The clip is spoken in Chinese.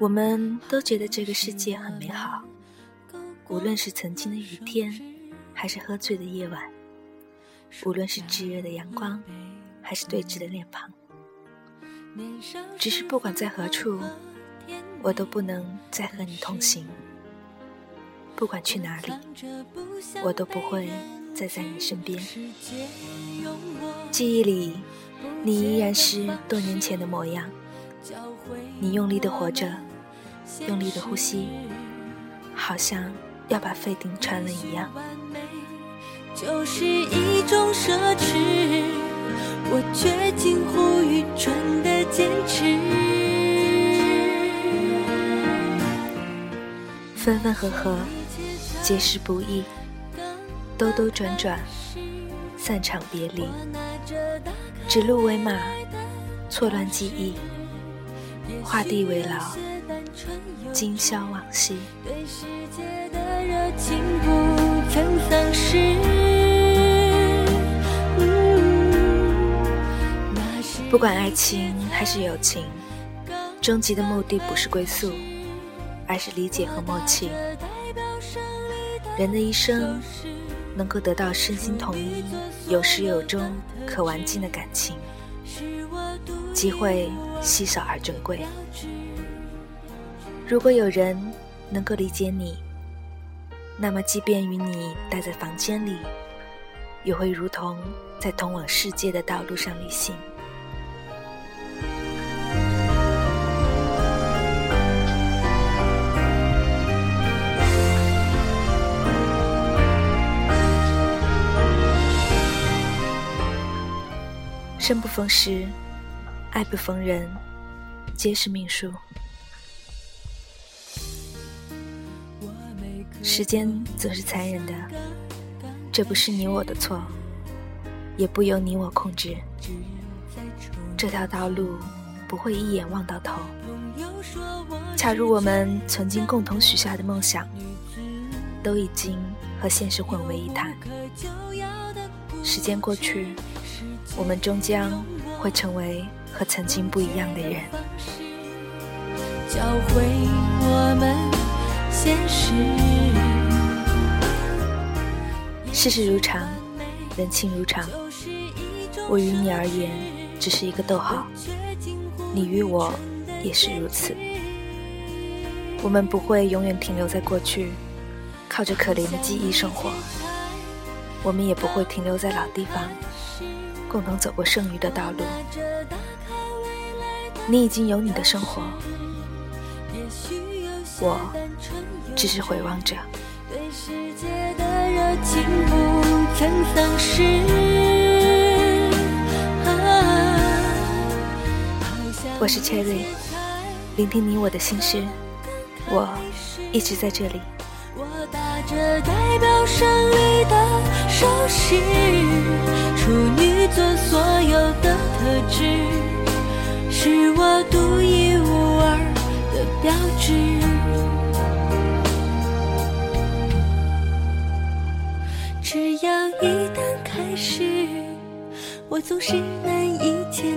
我们都觉得这个世界很美好，无论是曾经的雨天，还是喝醉的夜晚；无论是炙热的阳光，还是对峙的脸庞。只是不管在何处，我都不能再和你同行。不管去哪里，我都不会再在你身边。记忆里，你依然是多年前的模样。你用力的活着。用力的呼吸，好像要把肺顶穿了一样。就是一种奢侈，我却近乎愚蠢的坚持。分分合合，皆是不易；兜兜转转，散场别离。指鹿为马，错乱记忆，画地为牢。今宵往昔，不不管爱情还是友情，终极的目的不是归宿，而是理解和默契。人的一生能够得到身心统一、有始有终、可玩尽的感情，机会稀少而珍贵。如果有人能够理解你，那么即便与你待在房间里，也会如同在通往世界的道路上旅行。生不逢时，爱不逢人，皆是命数。时间总是残忍的，这不是你我的错，也不由你我控制。这条道路不会一眼望到头。恰如我们曾经共同许下的梦想，都已经和现实混为一谈。时间过去，我们终将会成为和曾经不一样的人。教会我们现实。世事如常，人情如常。我与你而言，只是一个逗号；你与我也是如此。我们不会永远停留在过去，靠着可怜的记忆生活；我们也不会停留在老地方，共同走过剩余的道路。你已经有你的生活，我只是回望着。情不曾丧失。我是 Cherry，聆听你我的心事，我一直在这里。我打着代表胜利的手势，处女座所有的特质，是我独一无二的标志。只要一旦开始，我总是难以坚